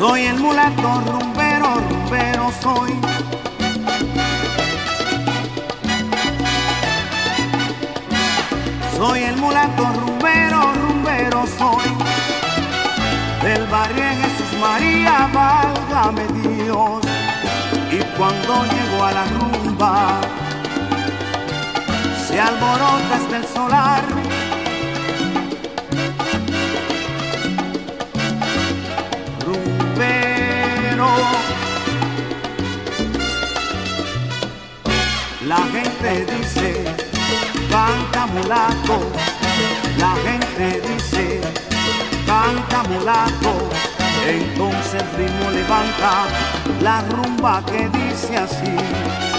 Soy el mulato rumbero, rumbero soy. Soy el mulato rumbero, rumbero soy. Del barrio Jesús María, válgame Dios. Y cuando llego a la rumba, se alborota hasta el solar La gente dice, canta mulato. La gente dice, canta mulato. Entonces el ritmo levanta la rumba que dice así.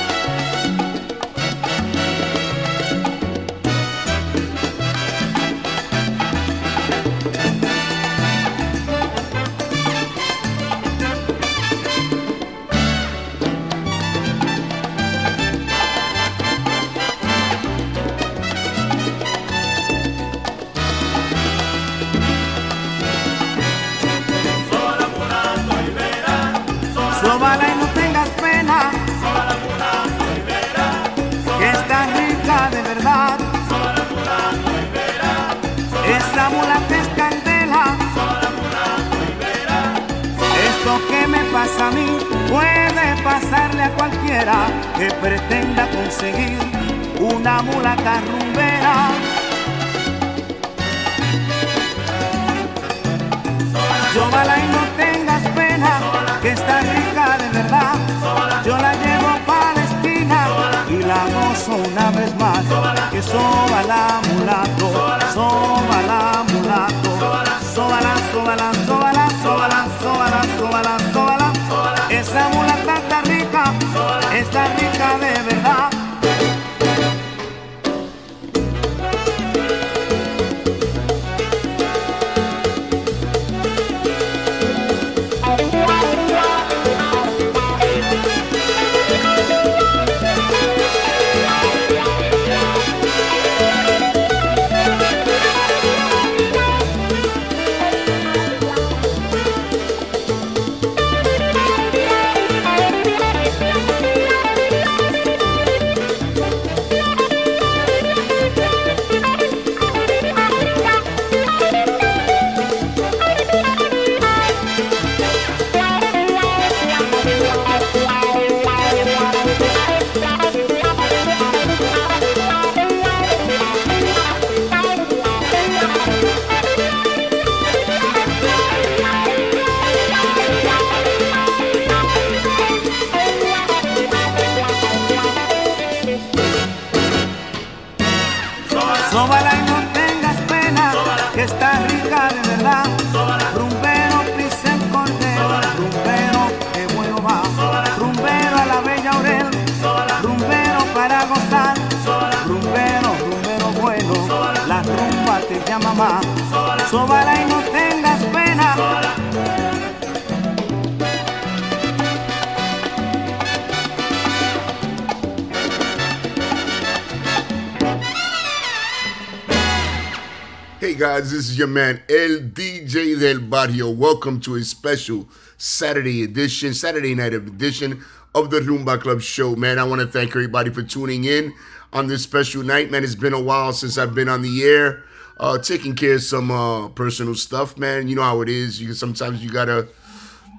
A cualquiera que pretenda conseguir una mulata rumbera. Y no tengas pena, que está rica de verdad. Yo la llevo a Palestina y la gozo una vez más. Que la mulato, la mulato, soba la, soba la, soba la, soba la, soba la, soba la, soba la. Esa mulata está rica, está rica de verdad. Guys, this is your man El DJ del Barrio. Welcome to a special Saturday edition, Saturday night edition of the Rumba Club show. Man, I want to thank everybody for tuning in on this special night. Man, it's been a while since I've been on the air uh, taking care of some uh, personal stuff, man. You know how it is. You sometimes you gotta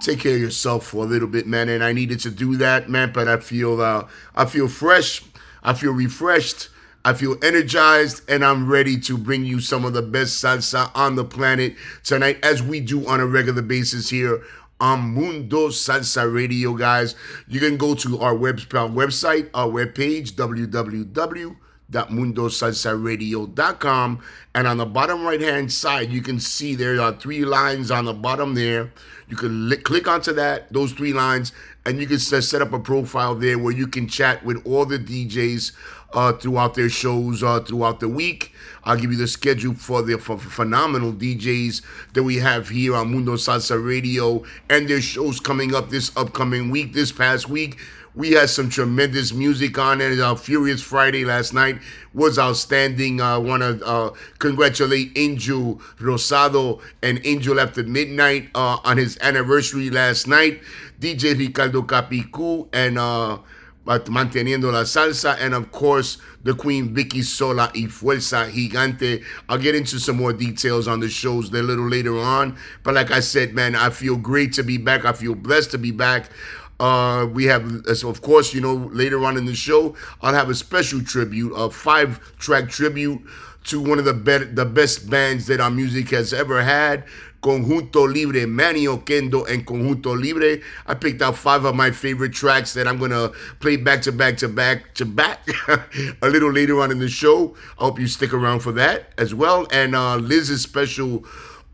take care of yourself for a little bit, man. And I needed to do that, man. But I feel uh, I feel fresh. I feel refreshed. I feel energized, and I'm ready to bring you some of the best salsa on the planet tonight, as we do on a regular basis here on Mundo Salsa Radio, guys. You can go to our web, our website, our webpage, www.mundosalsaradio.com. And on the bottom right hand side, you can see there are three lines on the bottom there. You can li- click onto that, those three lines, and you can set up a profile there where you can chat with all the DJs uh, throughout their shows uh, throughout the week. I'll give you the schedule for the for phenomenal DJs that we have here on Mundo Salsa Radio and their shows coming up this upcoming week. This past week, we had some tremendous music on it. Uh, Furious Friday last night was outstanding. I want to uh, congratulate Angel Rosado and Angel After Midnight uh, on his anniversary last night. DJ Ricardo Capicu and uh, But manteniendo la Salsa, and of course, the Queen Vicky Sola y Fuerza Gigante. I'll get into some more details on the shows a little later on. But like I said, man, I feel great to be back. I feel blessed to be back. Uh, we have, so of course, you know, later on in the show, I'll have a special tribute, a five track tribute to one of the, be- the best bands that our music has ever had. Conjunto Libre, Manny Oquendo and Conjunto Libre. I picked out five of my favorite tracks that I'm gonna play back to back to back to back a little later on in the show. I hope you stick around for that as well. And uh, Liz's special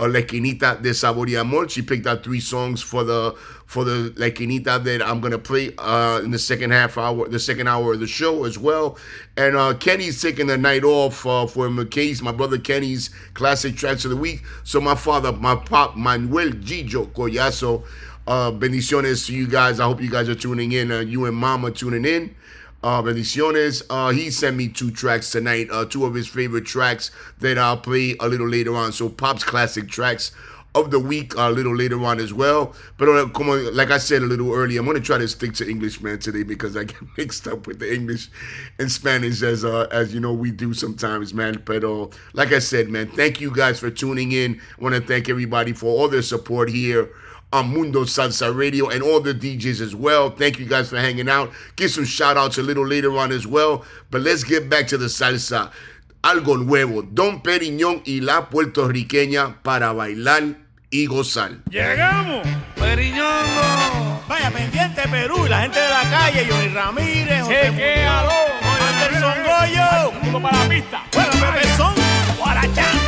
uh, Lequinita de Sabor y Amor. She picked out three songs for the for the Lequinita that I'm gonna play uh, in the second half hour, the second hour of the show as well. And uh, Kenny's taking the night off uh, for McKay's, my brother Kenny's classic tracks of the week. So my father, my pop, Manuel Gijo Collazo. Uh, bendiciones to you guys. I hope you guys are tuning in. Uh, you and mom are tuning in. Uh, bendiciones. Uh, he sent me two tracks tonight, uh, two of his favorite tracks that I'll play a little later on. So, Pop's classic tracks of the week a little later on as well. But uh, come on, like I said a little earlier, I'm going to try to stick to English, man, today because I get mixed up with the English and Spanish as uh, as you know we do sometimes, man. But uh, like I said, man, thank you guys for tuning in. I want to thank everybody for all their support here on Mundo Salsa Radio and all the DJs as well. Thank you guys for hanging out. Give some shout outs a little later on as well. But let's get back to the salsa. Algo nuevo. Don Periñón y la puertorriqueña para bailar y gozar. ¡Llegamos! ¡Periñón! Vaya pendiente Perú y la gente de la calle, Johnny Ramírez, José ¡Chequéalo! Anderson Goyo. ¡Uno para la pista! Bueno, Pepe Son, guarachando.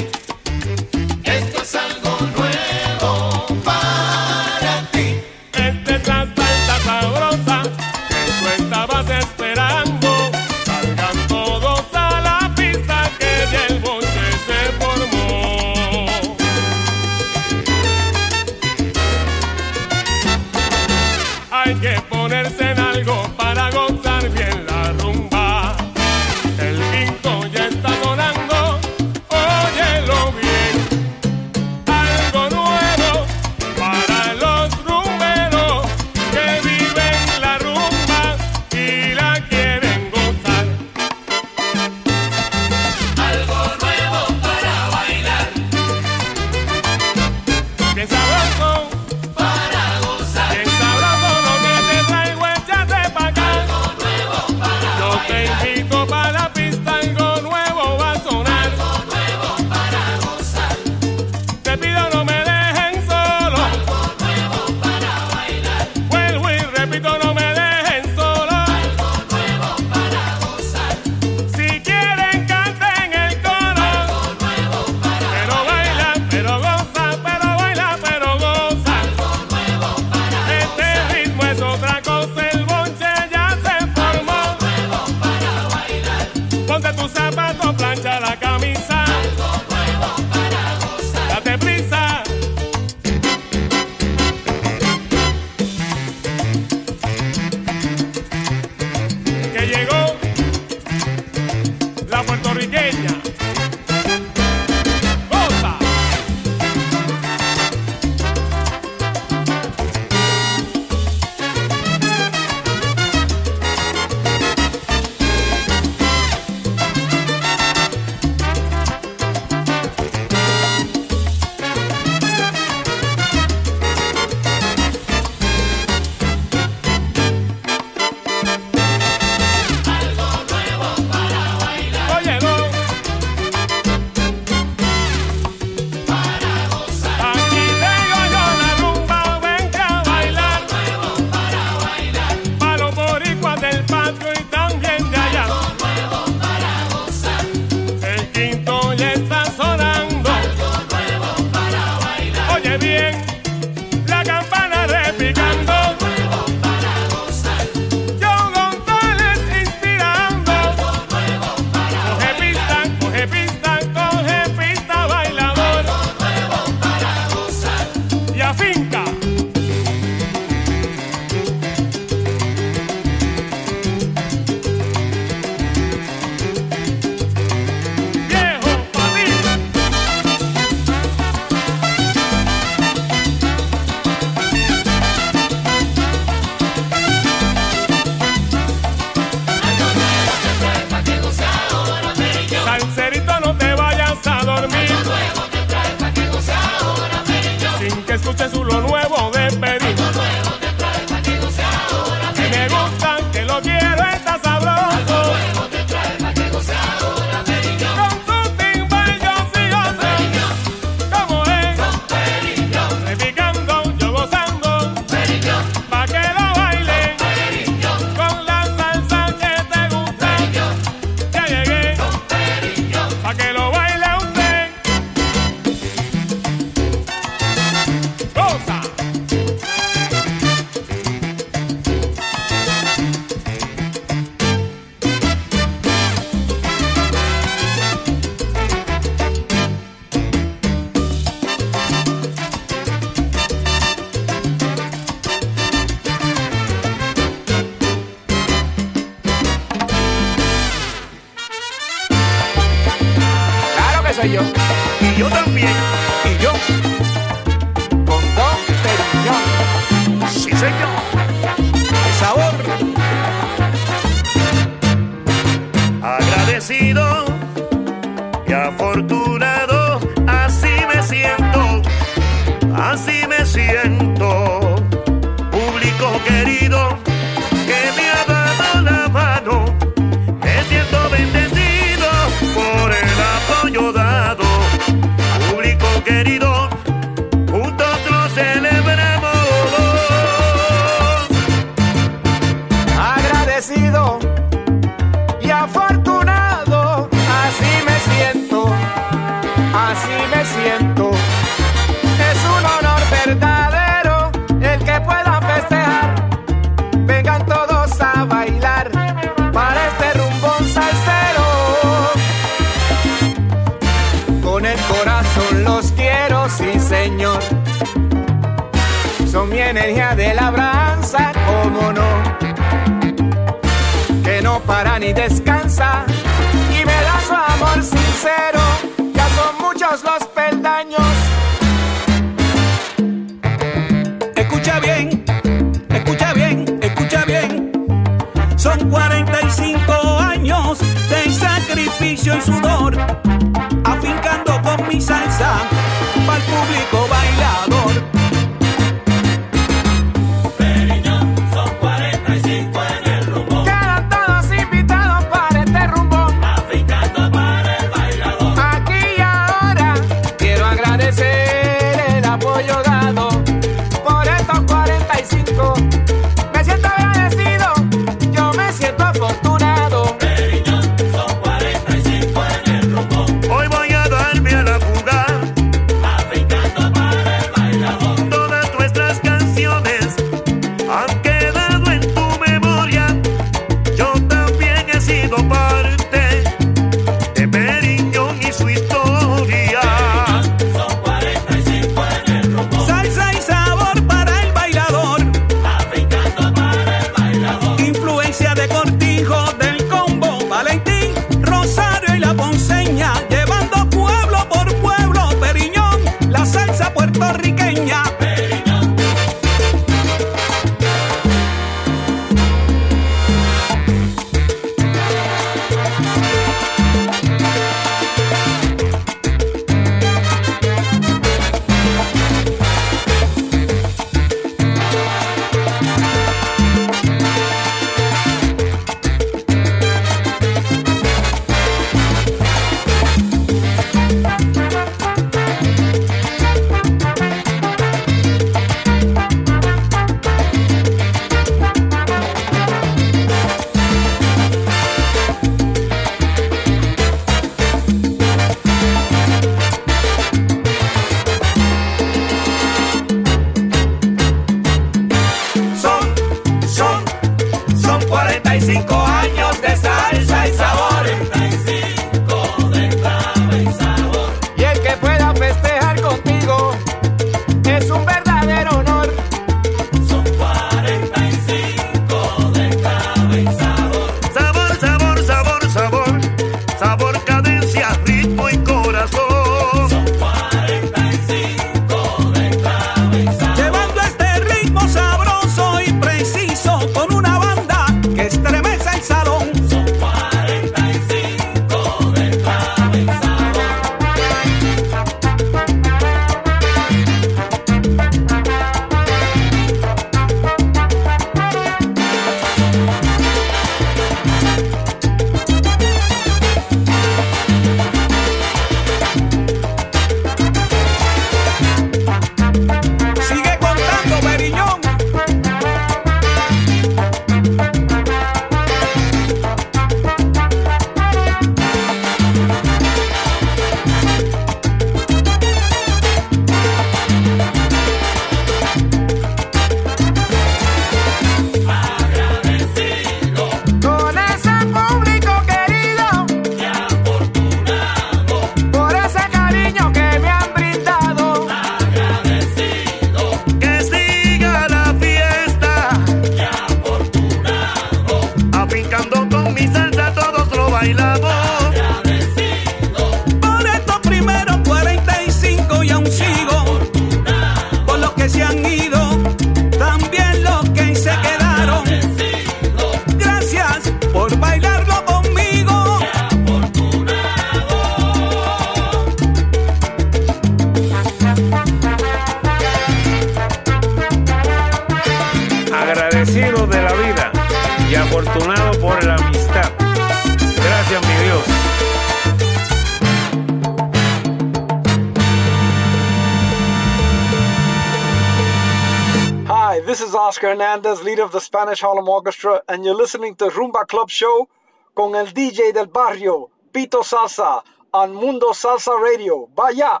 Hernández, leader of the Spanish Harlem Orchestra, and you're listening to Rumba Club Show con el DJ del Barrio, Pito Salsa, on Mundo Salsa Radio. Vaya!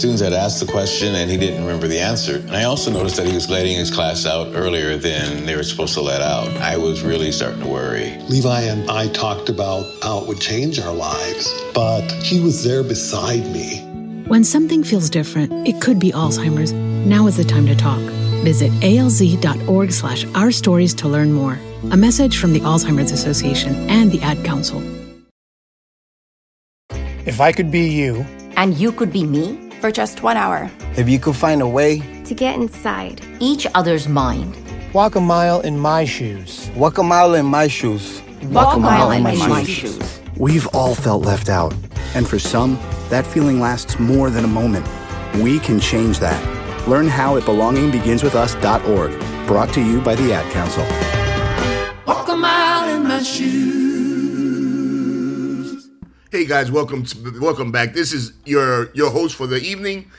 Students had asked the question and he didn't remember the answer. And I also noticed that he was letting his class out earlier than they were supposed to let out. I was really starting to worry. Levi and I talked about how it would change our lives, but he was there beside me. When something feels different, it could be Alzheimer's. Now is the time to talk. Visit alz.org slash our stories to learn more. A message from the Alzheimer's Association and the Ad Council. If I could be you, And you could be me for just one hour. if you could find a way, To get inside each other's mind. walk a mile in my shoes. Walk a mile in my shoes. Walk a mile in my shoes. We've all felt left out. And for some, that feeling lasts more than a moment. We can change that. Learn how at belongingbeginswithus.org. Brought to you by the Ad Council. Guys, welcome to, welcome back. This is your your host for the evening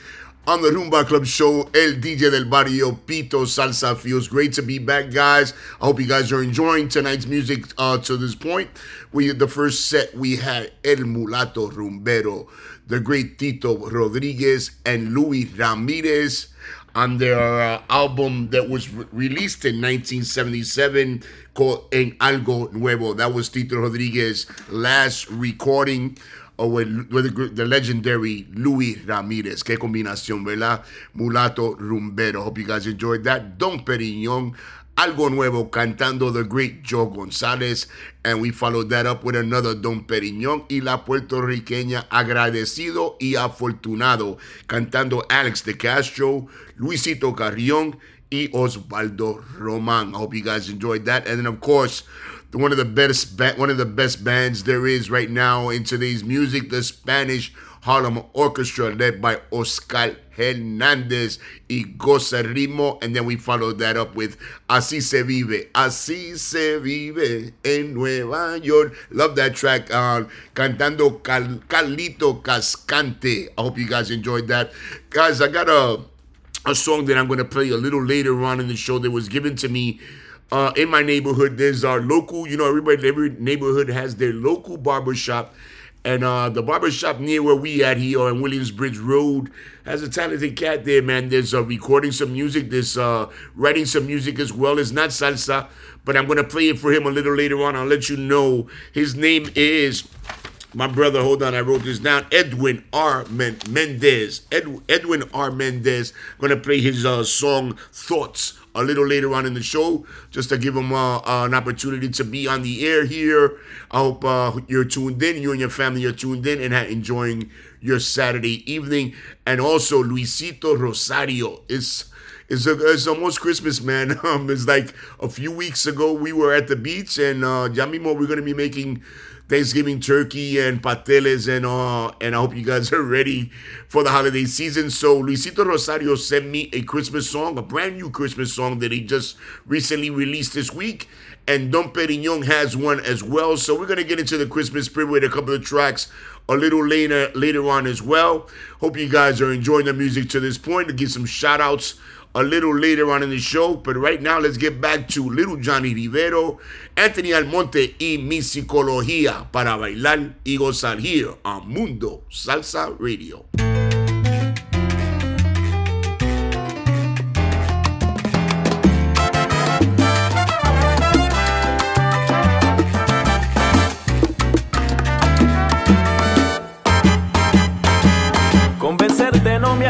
on the Rumba Club show, El DJ del Barrio, Pito Salsa. Feels great to be back, guys. I hope you guys are enjoying tonight's music uh, to this point. We the first set we had El Mulato Rumbero, the great Tito Rodriguez and Luis Ramirez on their uh, album that was re- released in 1977 called En Algo Nuevo. That was Tito Rodriguez's last recording uh, with, with the, the legendary Luis Ramirez. Qué combinación, ¿verdad? Mulato Rumbero. Hope you guys enjoyed that. Don Perignon. Algo Nuevo cantando the great Joe González. And we followed that up with another Don Perignon y la puertorriqueña Agradecido y Afortunado cantando Alex de Castro, Luisito Carrión y Osvaldo Roman. I hope you guys enjoyed that. And then of course, one of the best ba- one of the best bands there is right now in today's music, the Spanish Harlem Orchestra led by Oscar Hernandez y Goza Ritmo. And then we followed that up with Así se vive, Así se vive en Nueva York. Love that track. Uh, cantando Cal- Carlito Cascante. I hope you guys enjoyed that. Guys, I got a a song that I'm going to play a little later on in the show that was given to me uh, in my neighborhood. There's our local, you know, everybody, every neighborhood has their local barber shop. And uh, the barber shop near where we at here on Williamsbridge Road has a talented cat there, man. There's uh, recording some music. There's uh, writing some music as well. It's not salsa, but I'm going to play it for him a little later on. I'll let you know. His name is my brother, hold on, I wrote this down. Edwin R. Men- Mendez. Ed- Edwin R. Mendez. Gonna play his uh, song Thoughts a little later on in the show, just to give him uh, uh, an opportunity to be on the air here. I hope uh, you're tuned in, you and your family are tuned in and enjoying your Saturday evening. And also, Luisito Rosario is. It's, a, it's almost Christmas, man. Um, it's like a few weeks ago we were at the beach, and uh, ya mismo we're gonna be making Thanksgiving turkey and pateles and uh and I hope you guys are ready for the holiday season. So Luisito Rosario sent me a Christmas song, a brand new Christmas song that he just recently released this week. And Don Perignon has one as well. So we're gonna get into the Christmas spirit with a couple of tracks a little later later on as well. Hope you guys are enjoying the music to this point. To give some shout outs a little later on in the show. But right now, let's get back to Little Johnny Rivero, Anthony Almonte y Mi Psicología para bailar y gozar here on Mundo Salsa Radio.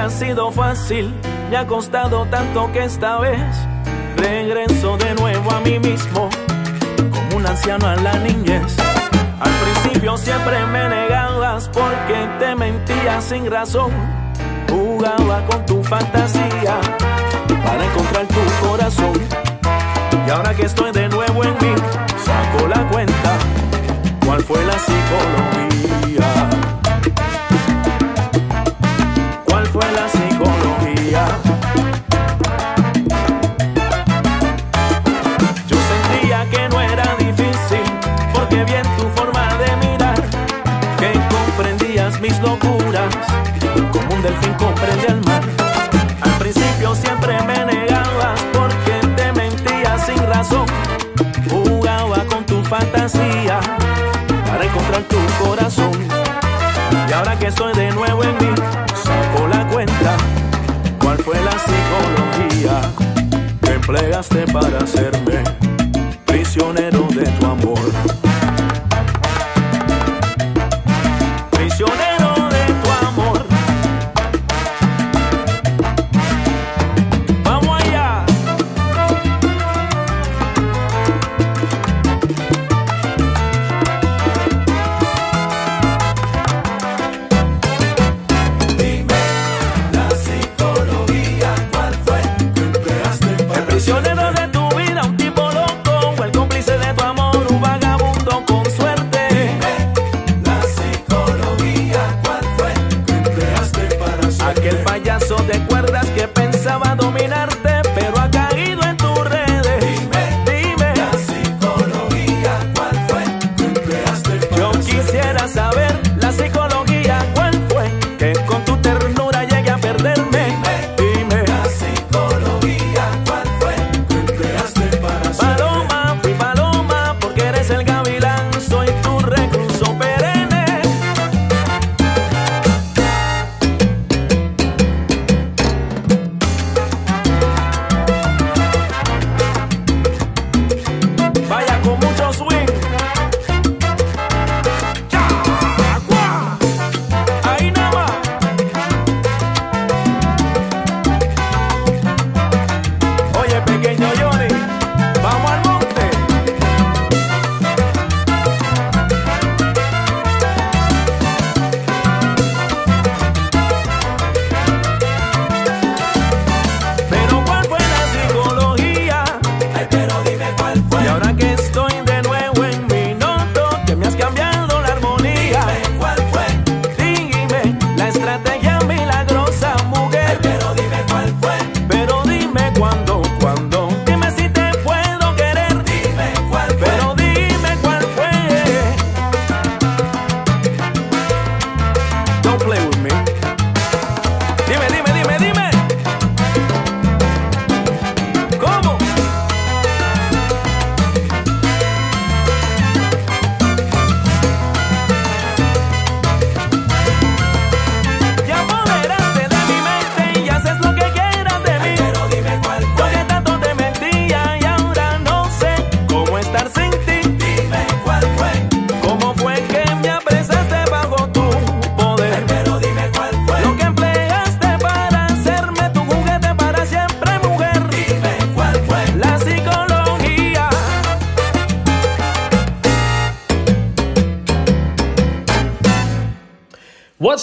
Ha sido fácil, me ha costado tanto que esta vez regreso de nuevo a mí mismo, como un anciano a la niñez. Al principio siempre me negabas porque te mentía sin razón, jugaba con tu fantasía para encontrar tu corazón. Y ahora que estoy de nuevo en mí, saco la delfín comprende al mar. Al principio siempre me negabas porque te mentías sin razón, jugaba con tu fantasía para encontrar tu corazón. Y ahora que estoy de nuevo en mí, saco la cuenta. ¿Cuál fue la psicología que empleaste para hacerme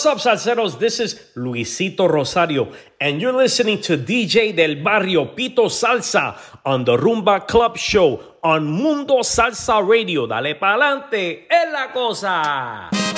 up, salseros? This is Luisito Rosario, and you're listening to DJ del Barrio Pito Salsa on the Rumba Club Show on Mundo Salsa Radio. Dale pa'lante, es la cosa.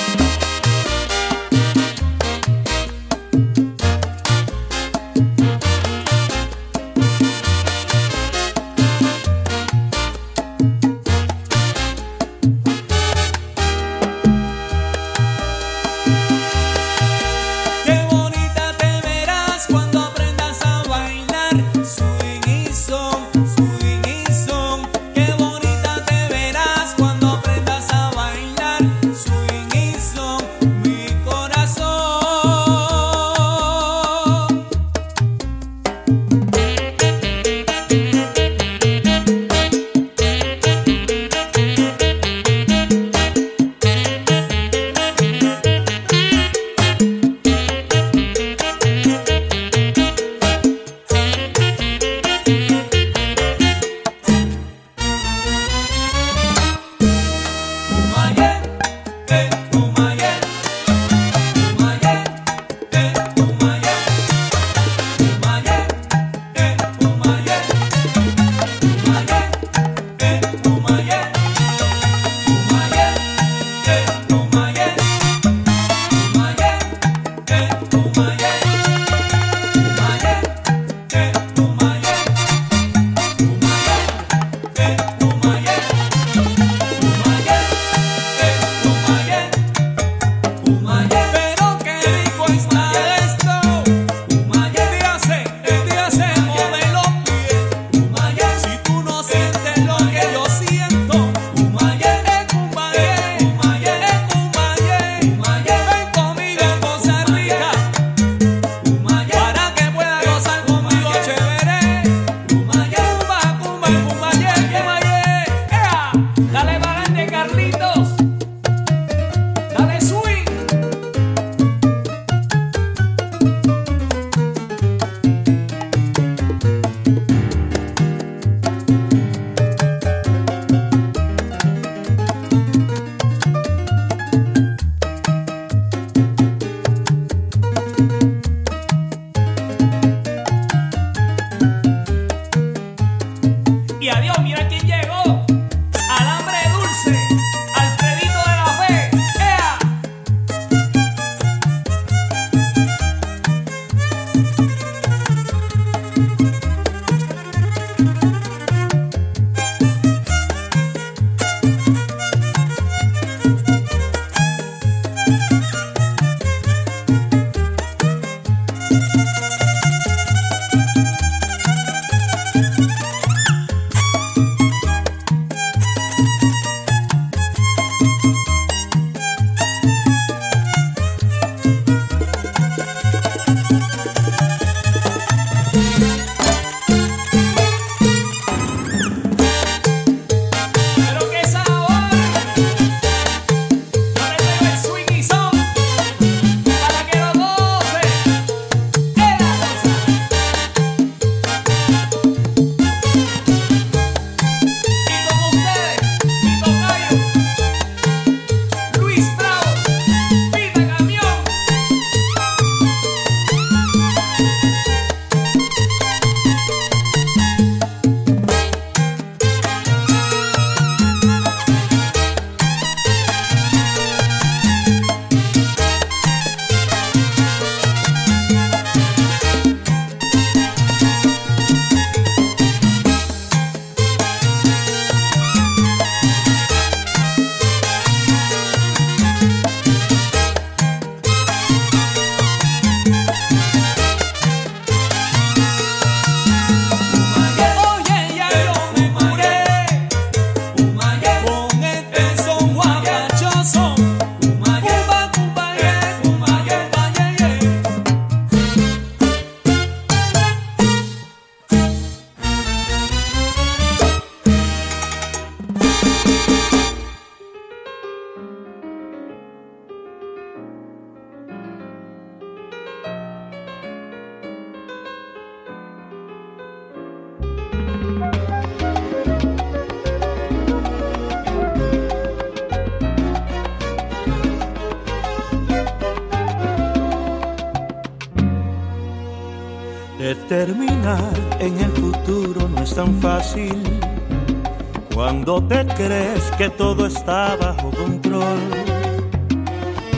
está bajo control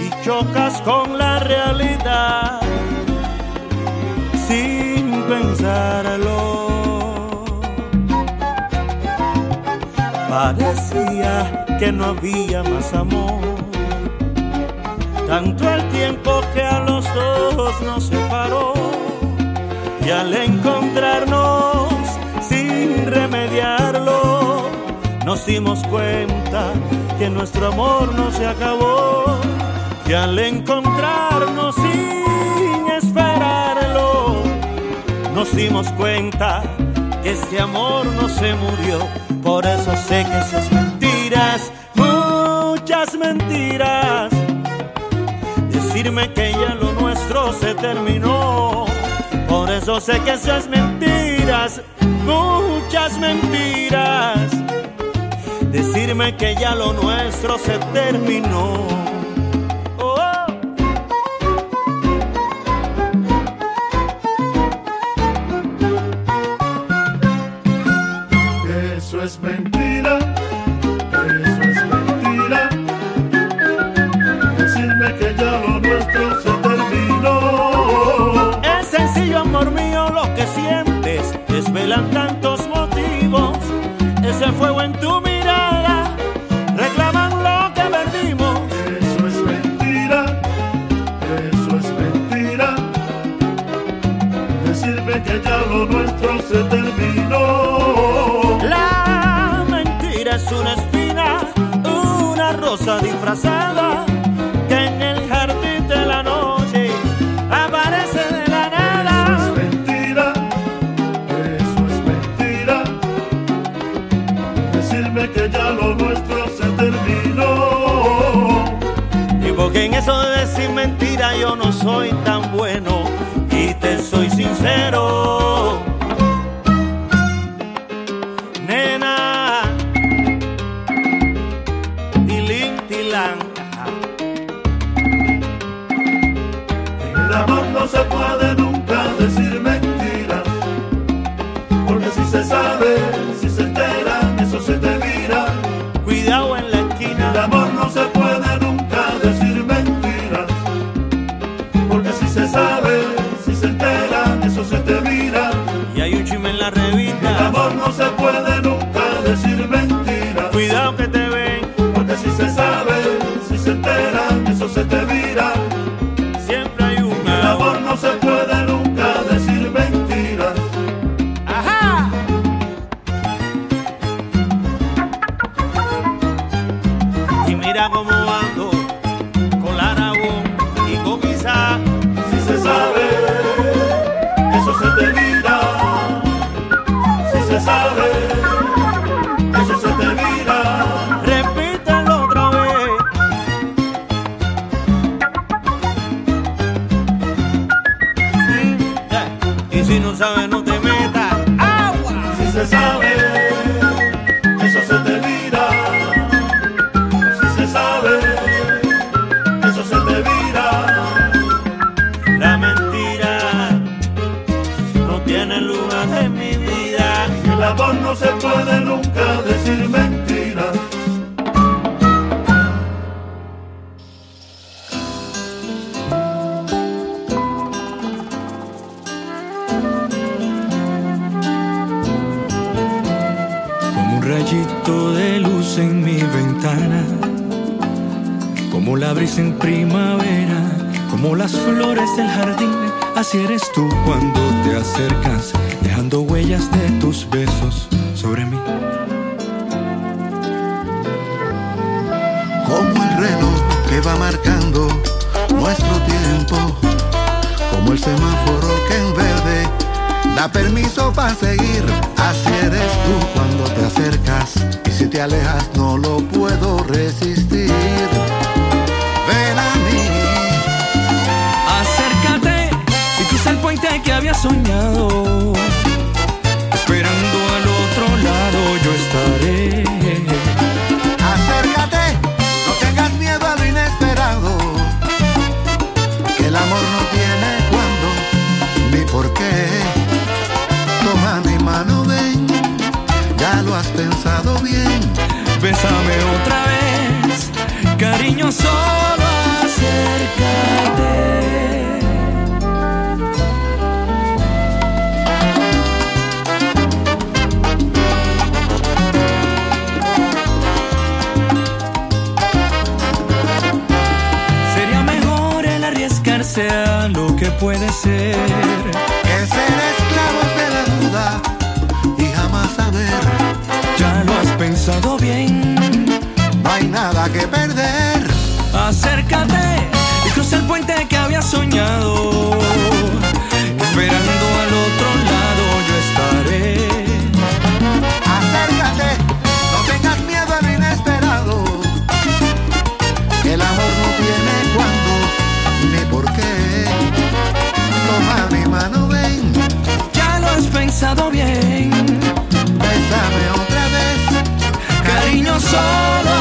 y chocas con la realidad sin pensarlo. Parecía que no había nos dimos cuenta que nuestro amor no se acabó, que al encontrarnos sin esperarlo, nos dimos cuenta que este amor no se murió, por eso sé que esas mentiras, muchas mentiras, decirme que ya lo nuestro se terminó, por eso sé que esas mentiras, muchas mentiras decirme que ya lo nuestro se terminó. Pensado bien. bésame otra vez. Cariño, solo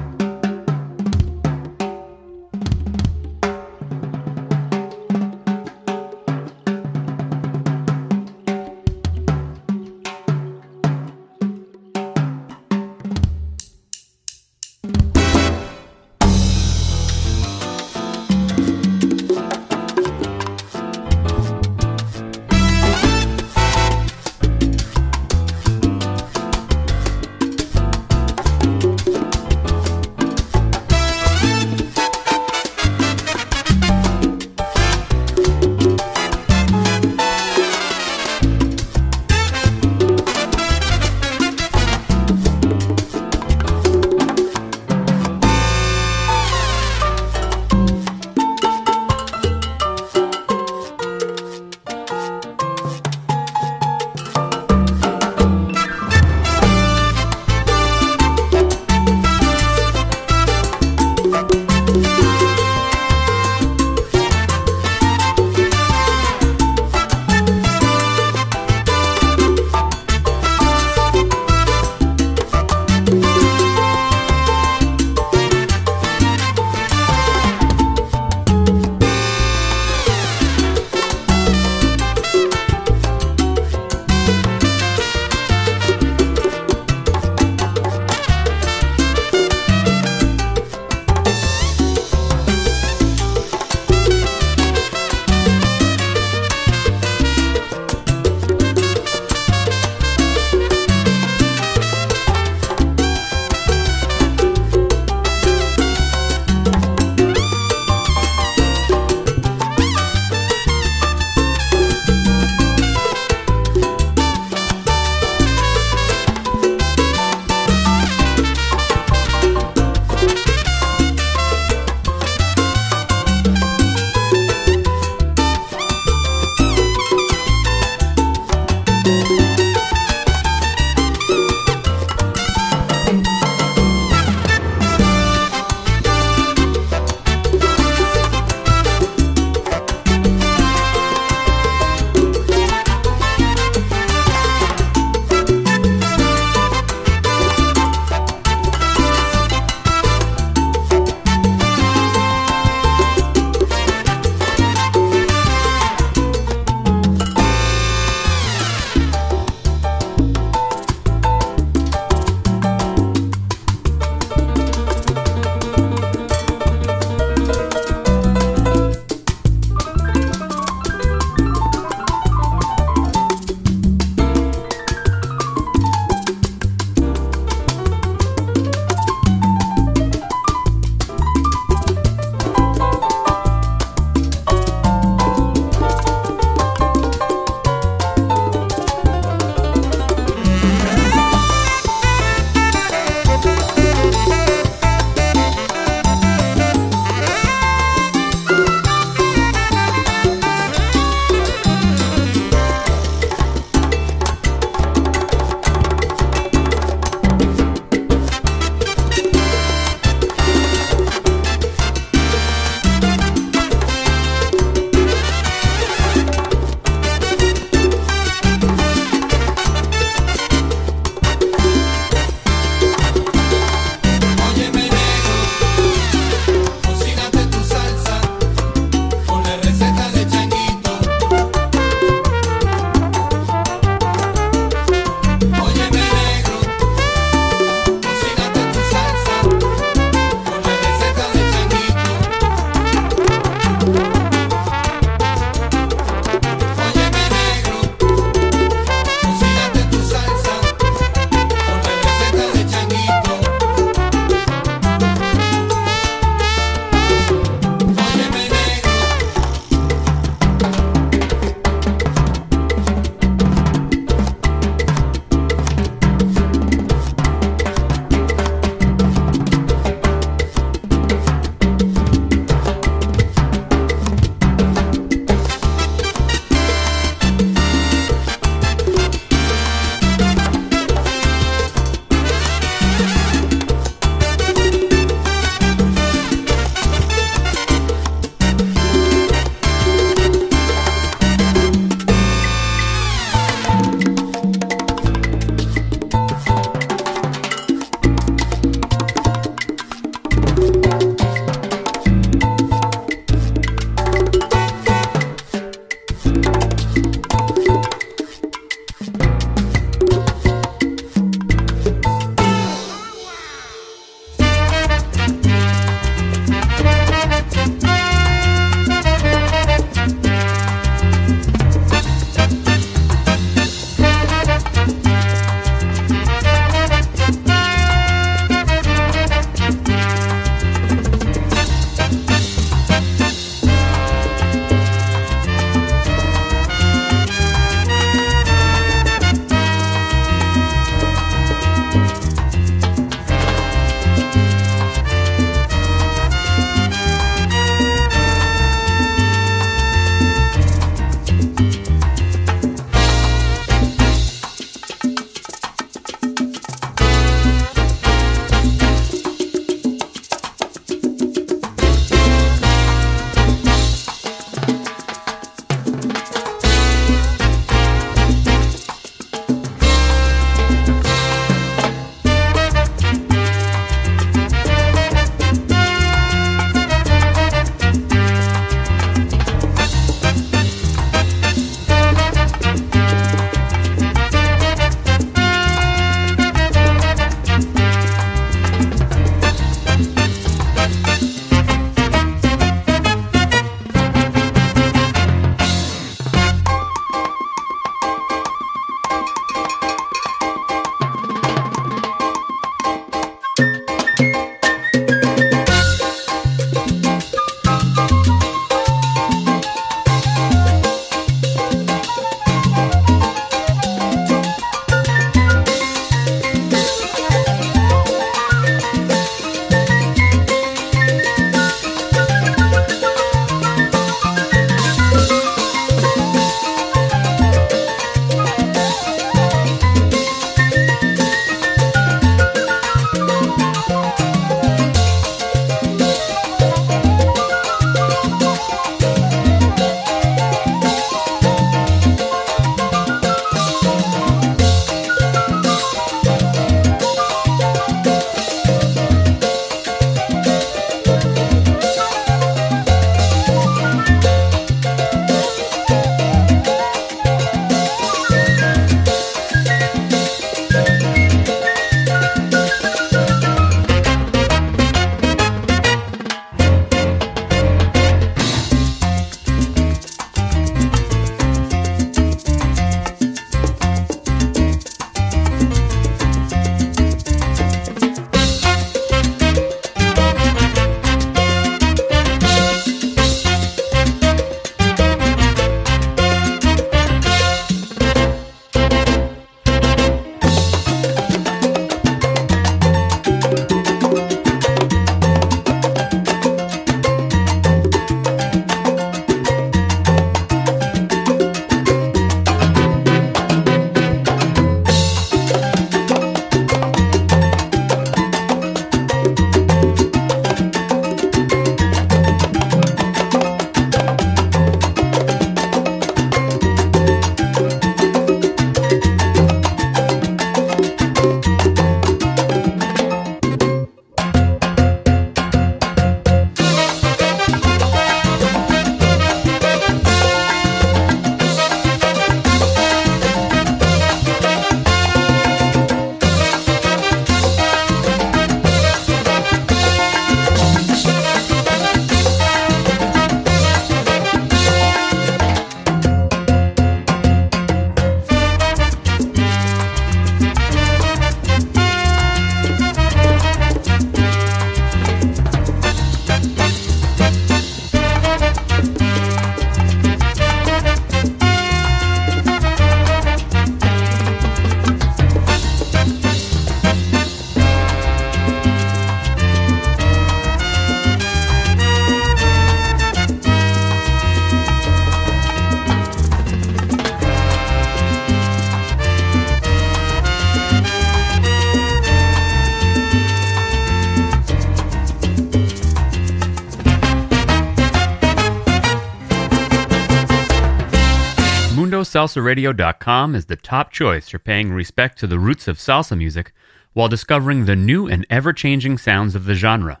MundoSalsaRadio.com is the top choice for paying respect to the roots of salsa music while discovering the new and ever changing sounds of the genre.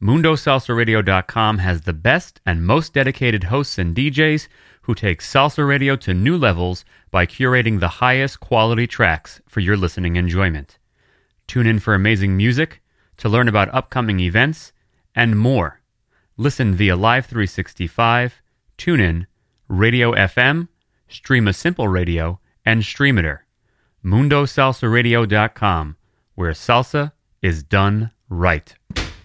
MundoSalsaRadio.com has the best and most dedicated hosts and DJs who take salsa radio to new levels by curating the highest quality tracks for your listening enjoyment. Tune in for amazing music, to learn about upcoming events, and more. Listen via Live 365, TuneIn, Radio FM, Stream a Simple Radio, and Streamiter. MundoSalsaRadio.com, where salsa is done right.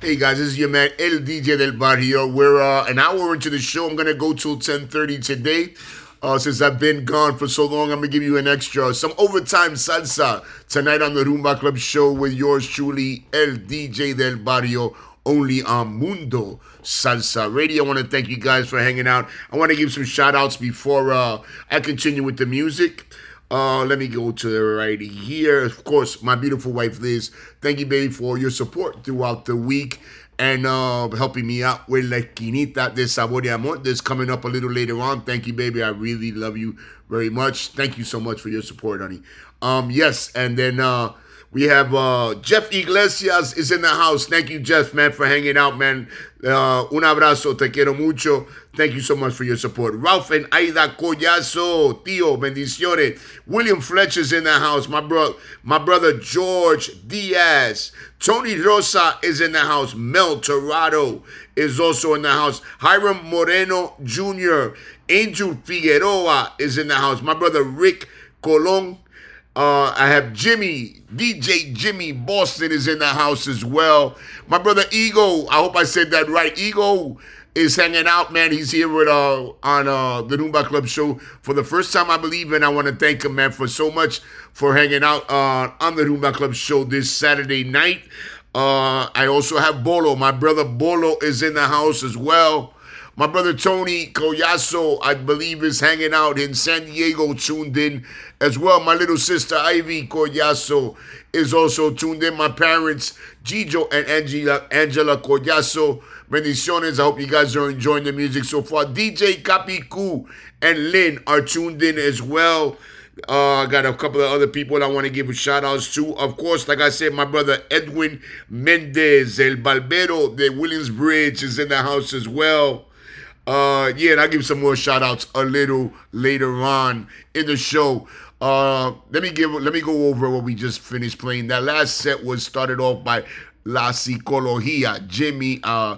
Hey guys, this is your man El DJ del Barrio. We're uh, an hour into the show. I'm gonna go till 10:30 today. Uh, since I've been gone for so long, I'm gonna give you an extra, some overtime salsa tonight on the Rumba Club show with yours truly, El DJ del Barrio, only on Mundo Salsa Radio. I want to thank you guys for hanging out. I want to give some shout outs before uh, I continue with the music. Uh, let me go to right here. Of course, my beautiful wife Liz. Thank you, baby, for your support throughout the week and uh, helping me out with La Quinita de Sabor y Amor. This coming up a little later on. Thank you, baby. I really love you very much. Thank you so much for your support, honey. Um, yes, and then uh, we have uh, Jeff Iglesias is in the house. Thank you, Jeff, man, for hanging out, man. Uh, un abrazo, te quiero mucho. Thank you so much for your support. Ralph and Aida Collazo, Tio, bendiciones. William Fletcher's in the house. My bro, my brother George Diaz. Tony Rosa is in the house. Mel Torado is also in the house. Hiram Moreno Jr. Angel Figueroa is in the house. My brother Rick Colon. Uh, I have Jimmy, DJ Jimmy Boston is in the house as well. My brother Ego, I hope I said that right. Ego is hanging out, man. He's here with uh on uh the Rumba Club show for the first time, I believe, and I want to thank him, man, for so much for hanging out uh, on the Rumba Club show this Saturday night. Uh, I also have Bolo. My brother Bolo is in the house as well. My brother Tony Collazo, I believe, is hanging out in San Diego, tuned in as well. My little sister Ivy Collazo is also tuned in. My parents, Gijo and Angela, Angela Collazo. Bendiciones. I hope you guys are enjoying the music so far. DJ Capicu and Lynn are tuned in as well. Uh, I got a couple of other people I want to give a shout outs to. Of course, like I said, my brother Edwin Mendez, El Barbero de Williams Bridge is in the house as well. Uh, yeah, and I'll give some more shout outs a little later on in the show. Uh, let me give let me go over what we just finished playing. That last set was started off by La Psicología, Jimmy, uh,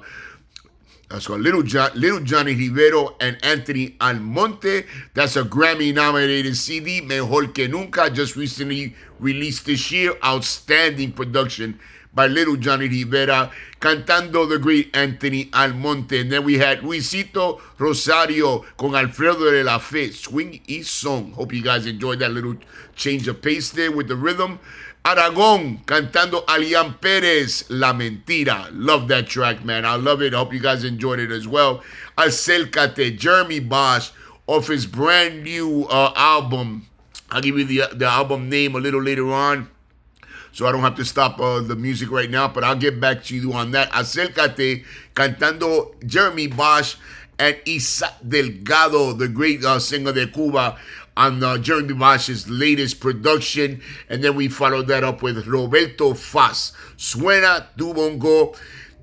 that's called Little John, Little Johnny Rivero and Anthony Almonte. That's a Grammy nominated CD, Mejor que Nunca, just recently released this year. Outstanding production by Little Johnny Rivero, cantando the great Anthony Almonte. And then we had Luisito Rosario con Alfredo de la Fe, Swing y Song. Hope you guys enjoyed that little change of pace there with the rhythm. Aragón cantando Alian Pérez, La Mentira. Love that track, man. I love it. I hope you guys enjoyed it as well. Acércate, Jeremy Bosch, off his brand new uh, album. I'll give you the, the album name a little later on so I don't have to stop uh, the music right now, but I'll get back to you on that. Acércate, cantando Jeremy Bosch and Isaac Delgado, the great uh, singer de Cuba, on uh, Jeremy Bosch's latest production. And then we followed that up with Roberto Faz, Suena tu bongo,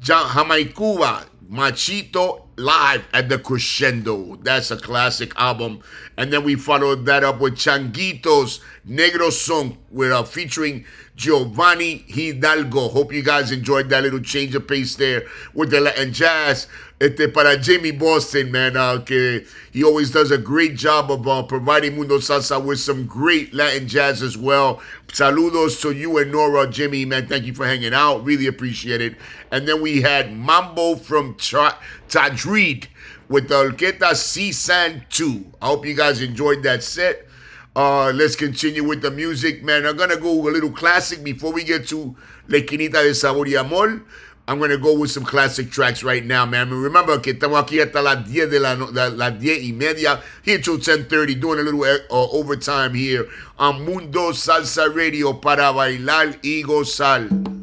Jamaicuba, Machito live at the Crescendo. That's a classic album. And then we followed that up with Changuitos Negro Song, with uh, featuring Giovanni Hidalgo. Hope you guys enjoyed that little change of pace there with the Latin jazz. Este para Jimmy Boston, man, uh, que he always does a great job of uh, providing Mundo Salsa with some great Latin jazz as well. Saludos to you and Nora, Jimmy, man. Thank you for hanging out. Really appreciate it. And then we had Mambo from Tadrid with the Orquesta C-San 2. I hope you guys enjoyed that set. Uh, let's continue with the music, man. I'm gonna go a little classic before we get to La Quinita de Sabor y Amor. I'm gonna go with some classic tracks right now, man. Remember que estamos aquí hasta las 10 de la, la las 10 y media, here till 10:30, doing a little uh, overtime here on Mundo Salsa Radio para bailar y gozar.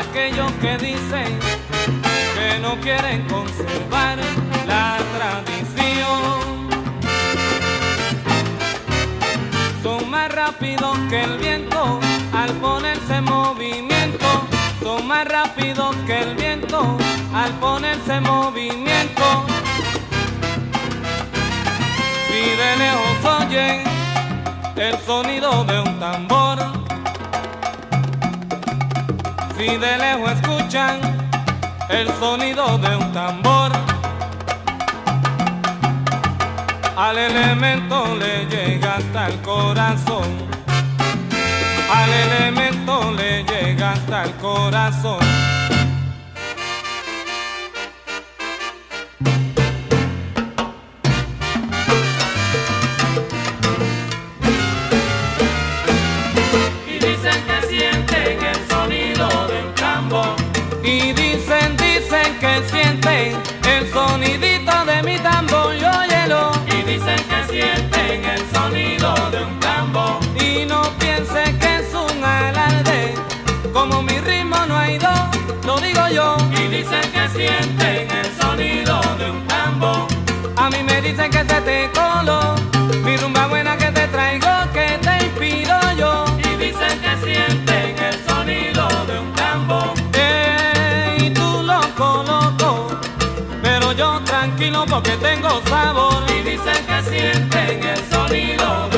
aquellos que dicen que no quieren conservar la tradición. Son más rápidos que el viento al ponerse movimiento. Son más rápidos que el viento al ponerse movimiento. Si de lejos oyen el sonido de un tambor y de lejos escuchan el sonido de un tambor. Al elemento le llega hasta el corazón. Al elemento le llega hasta el corazón. dicen que se te coló. Mi rumba buena que te traigo, que te inspiro yo. Y dicen que sienten el sonido de un tambor. Ey, tú loco, loco. Pero yo tranquilo porque tengo sabor. Y dicen que sienten el sonido de un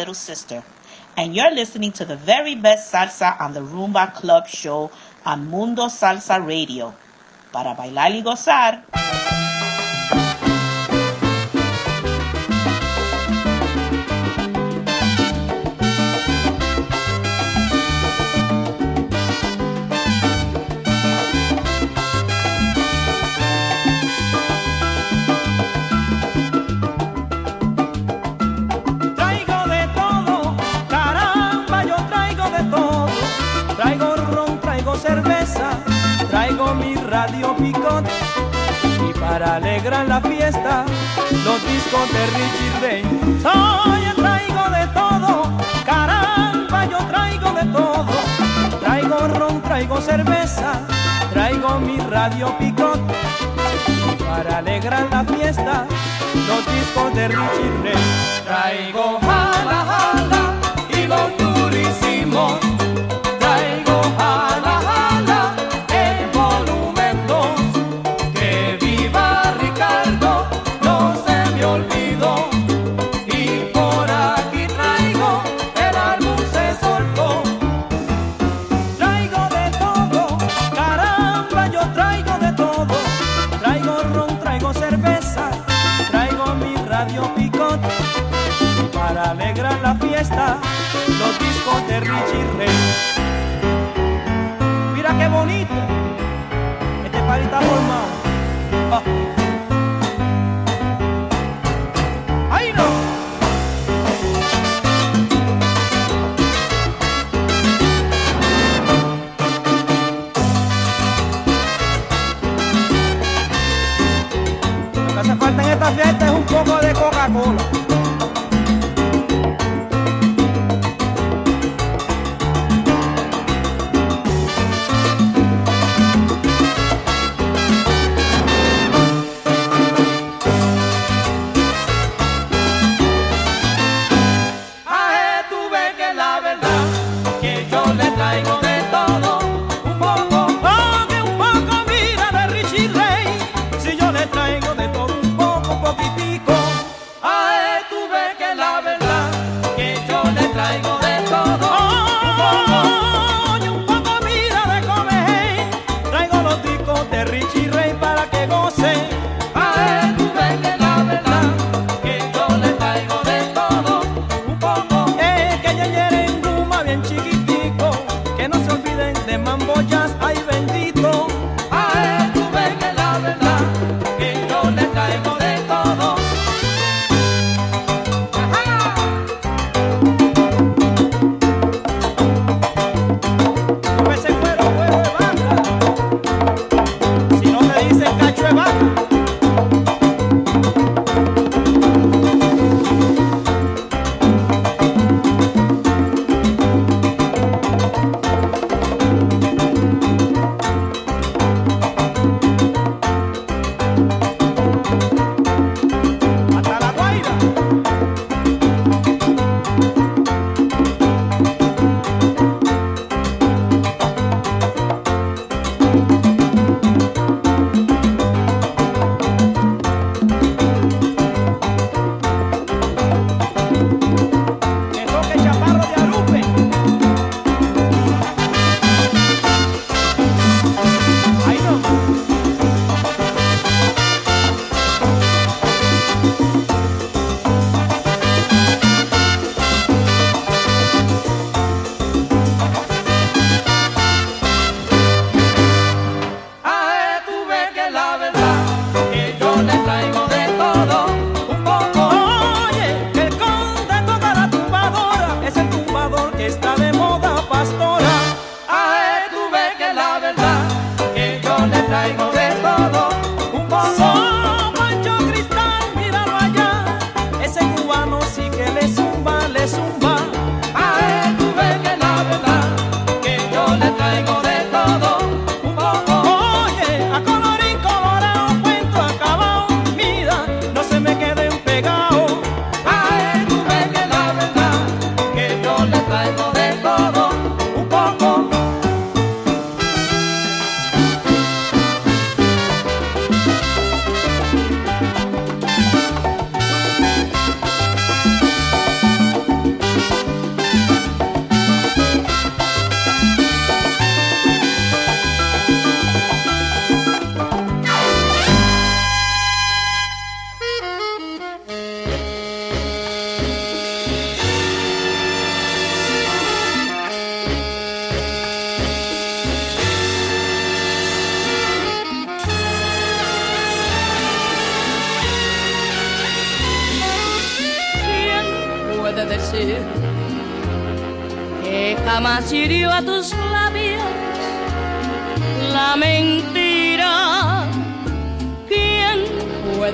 little sister, and you're listening to the very best salsa on the Rumba Club Show on Mundo Salsa Radio. Para bailar y gozar. Radio picot. Y para alegrar la fiesta, los discos de Richie Ray. Oye, traigo de todo, caramba, yo traigo de todo. Traigo ron, traigo cerveza, traigo mi radio picot. Y para alegrar la fiesta, los discos de Richie Ray. Traigo jala jala y los durísimos.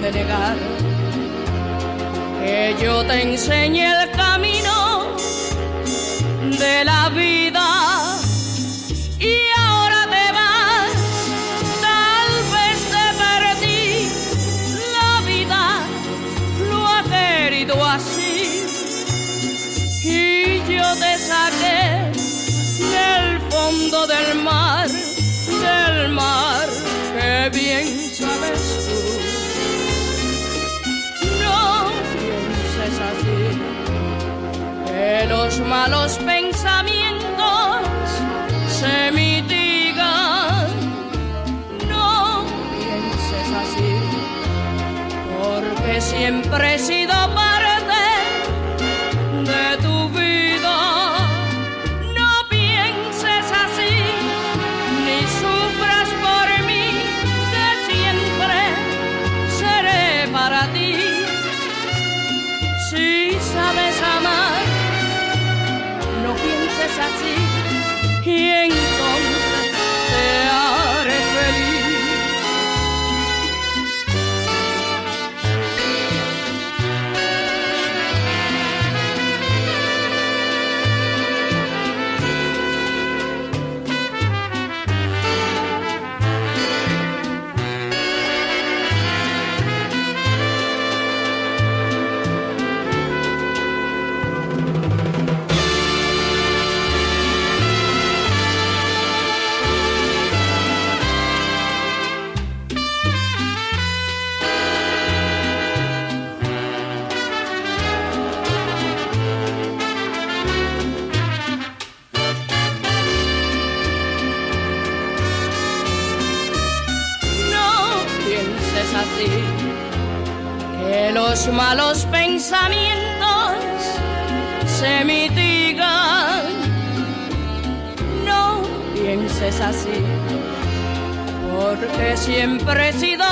de llegar. Que yo te enseñe el camino de la vida. los pensamientos se mitigan. No pienses así, porque siempre he sido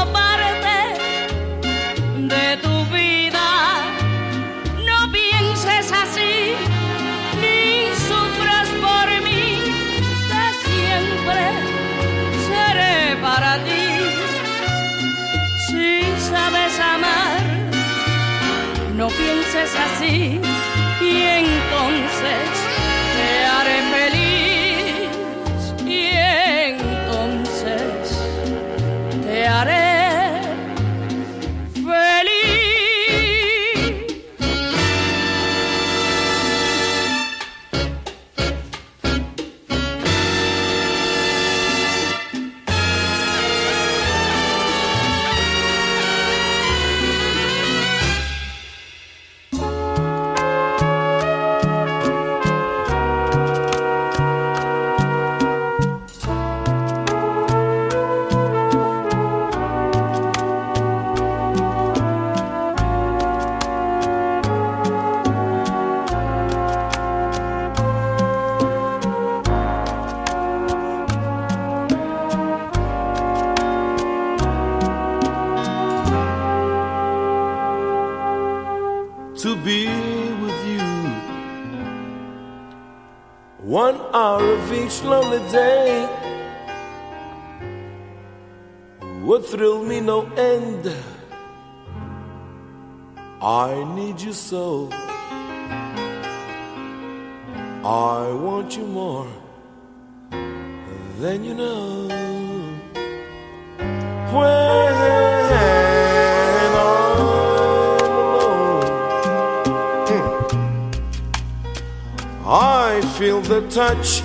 es así. want you more than you know. When, hmm, I feel the touch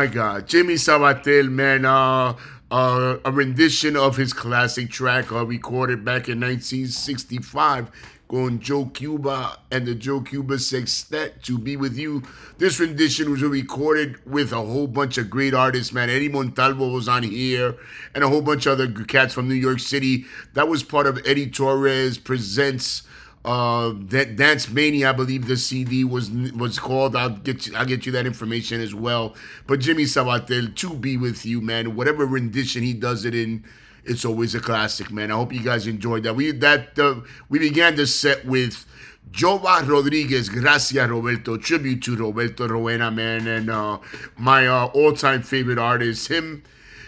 my God, Jimmy Sabater, man, uh, uh, a rendition of his classic track uh, recorded back in 1965 going Joe Cuba and the Joe Cuba Sextet to be with you. This rendition was recorded with a whole bunch of great artists, man. Eddie Montalvo was on here and a whole bunch of other cats from New York City. That was part of Eddie Torres Presents uh that dance mania i believe the cd was was called. I'll get you i'll get you that information as well. But jimmy sabater to be with you man. Whatever rendition he does it in it's always a classic man. I hope you guys enjoyed that. We that uh, we began the set with Jova Rodriguez, Gracias Roberto, tribute to Roberto Roena, man, and uh, my uh, all-time favorite artist, him,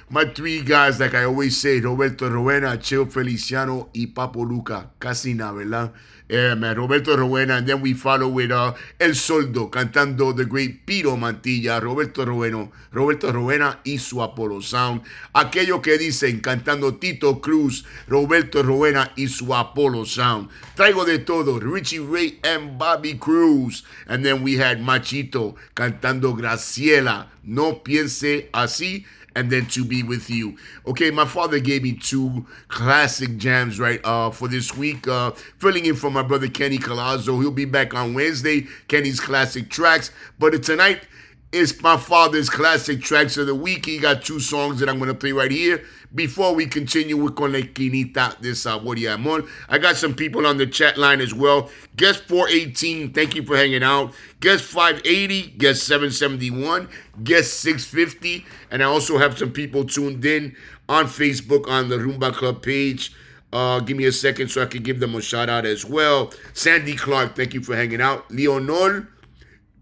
my three guys, like I always say, Roberto Roena, Cheo Feliciano, y Papo Lucca, casi nada, ¿verdad? Man, Roberto Rowena, and then we follow with uh, El Soldo, cantando the great Piro Mantilla, Roberto Rowena, Roberto Rowena y su Apollo Sound. Aquello que dicen, cantando Tito Cruz, Roberto Rowena y su Apollo Sound. Traigo de todo, Richie Ray and Bobby Cruz. And then we had Machito, cantando Graciela, No Piense Así and then to be with you. Okay, my father gave me two classic jams right uh for this week. Uh filling in for my brother Kenny Collazo. He'll be back on Wednesday. Kenny's classic tracks. But tonight is my father's classic tracks of the week. He got two songs that I'm gonna play right here. Before we continue with Con la Esquinita de Sabor y Amor, I got some people on the chat line as well. Guest 418, thank you for hanging out. Guest 580, guest 771, guest 650, and I also have some people tuned in on Facebook on the Rumba Club page. Uh, give me a second so I can give them a shout out as well. Sandy Clark, thank you for hanging out. Leonor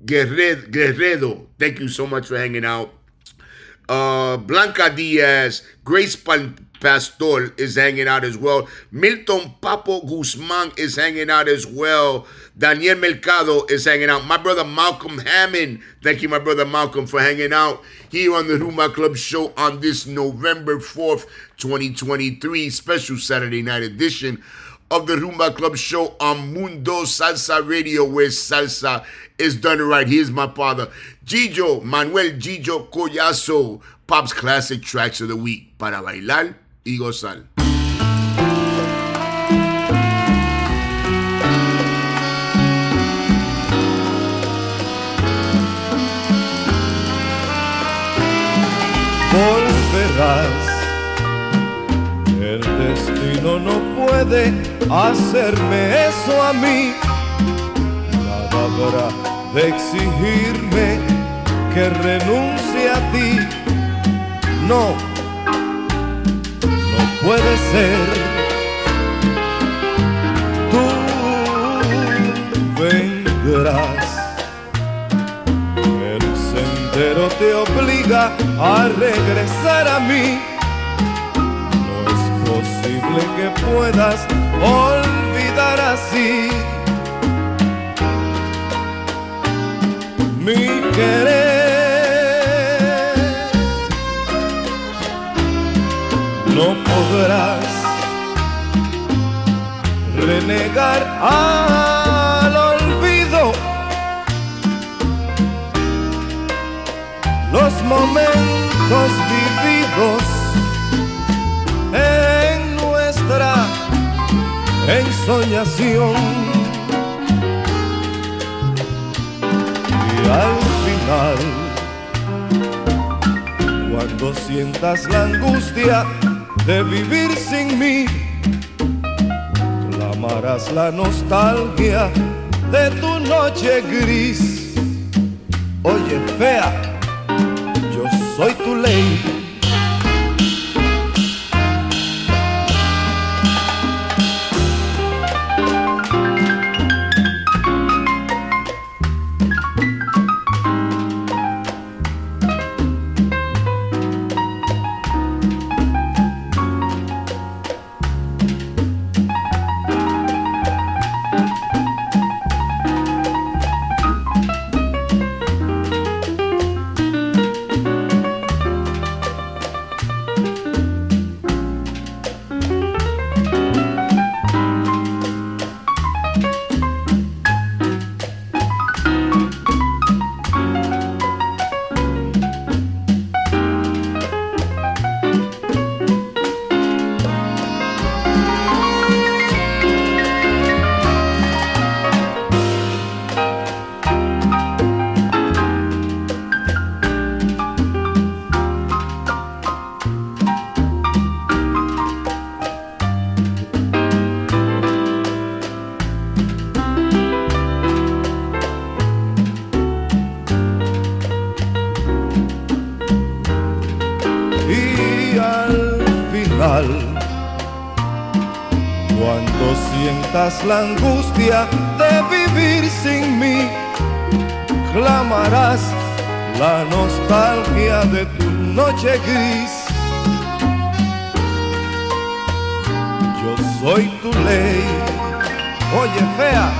Guerre- Guerrero, thank you so much for hanging out. Uh, Blanca Diaz, Grace Pan- Pastor is hanging out as well. Milton Papo Guzman is hanging out as well. Daniel Mercado is hanging out. My brother Malcolm Hammond, thank you, my brother Malcolm, for hanging out here on the Rumba Club show on this November 4th, 2023, special Saturday night edition of the Rumba Club show on Mundo Salsa Radio, where salsa is done right. Here's my father, Gijo, Manuel Gijo Collazo, Pop's Classic Tracks of the Week, para bailar y gozar. volverás. El destino no puede hacerme eso a mí. Nada habrá de exigirme que renuncie a ti. No, no puede ser. Tú vendrás. El sendero te obliga a regresar a mí. No es posible que puedas olvidar así mi querer. Podrás renegar al olvido los momentos vividos en nuestra ensoñación. Y al final cuando sientas la angustia de vivir sin mí clamarás la nostalgia de tu noche gris oye fea yo soy tu ley. La angustia de vivir sin mí. Clamarás la nostalgia de tu noche gris. Yo soy tu ley. Oye fea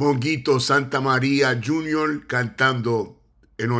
Monguito Santa María Jr. cantando en,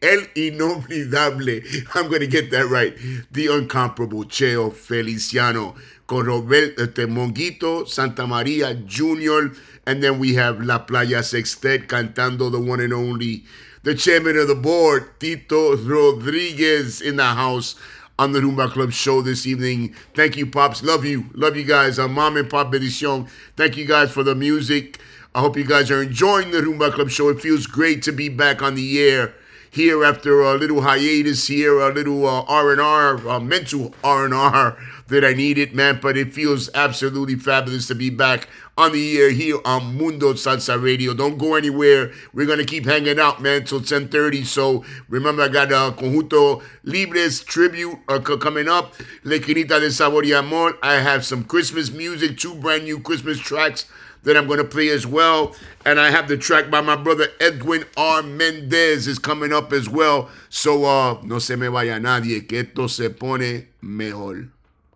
El Inolvidable. I'm going to get that right. The Uncomparable Cheo Feliciano con Roberto este, Monguito Santa María Jr. And then we have La Playa Sextet cantando the one and only, the chairman of the board, Tito Rodriguez in the house on the Rumba Club show this evening. Thank you, Pops. Love you. Love you guys. I'm Mom and Pop Edition. Thank you guys for the music. I hope you guys are enjoying the Rumba Club show. It feels great to be back on the air here after a little hiatus here, a little uh, R&R, uh, mental R&R that I needed, man. But it feels absolutely fabulous to be back on the air here on Mundo Salsa Radio. Don't go anywhere. We're going to keep hanging out, man, till 1030. So remember, I got uh, Conjunto Libres tribute uh, coming up. La Esquinita de Sabor y Amor. I have some Christmas music, two brand new Christmas tracks that I'm going to play as well. And I have the track by my brother Edwin R. Mendez is coming up as well. So uh, no se me vaya nadie, que esto se pone mejor.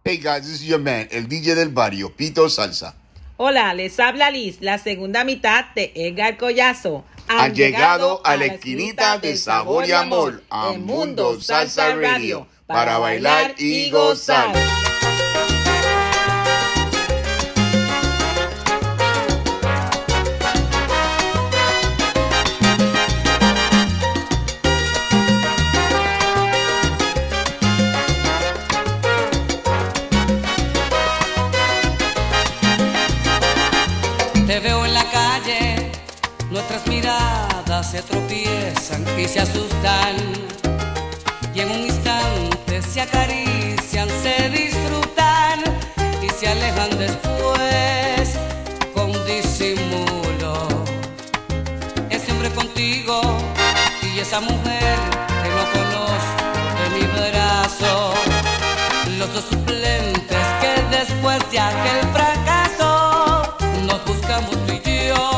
Hey guys, this is your man, el DJ del barrio, Pito Salsa. Hola, les habla Liz, la segunda mitad de Edgar Collazo. Han llegado a la esquinita de sabor y amor, a Mundo Salsa Radio, para bailar y gozar. Se tropiezan y se asustan. Y en un instante se acarician, se disfrutan y se alejan después con disimulo. Ese hombre contigo y esa mujer que no conozco de mi brazo. Los dos suplentes que después de aquel fracaso nos buscamos tú y yo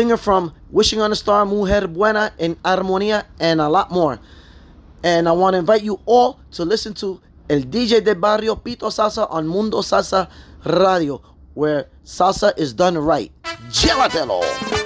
singer from Wishing on a Star, Mujer Buena, and Armonia, and a lot more. And I want to invite you all to listen to El DJ de Barrio Pito Salsa on Mundo Salsa Radio, where salsa is done right. Gelatello!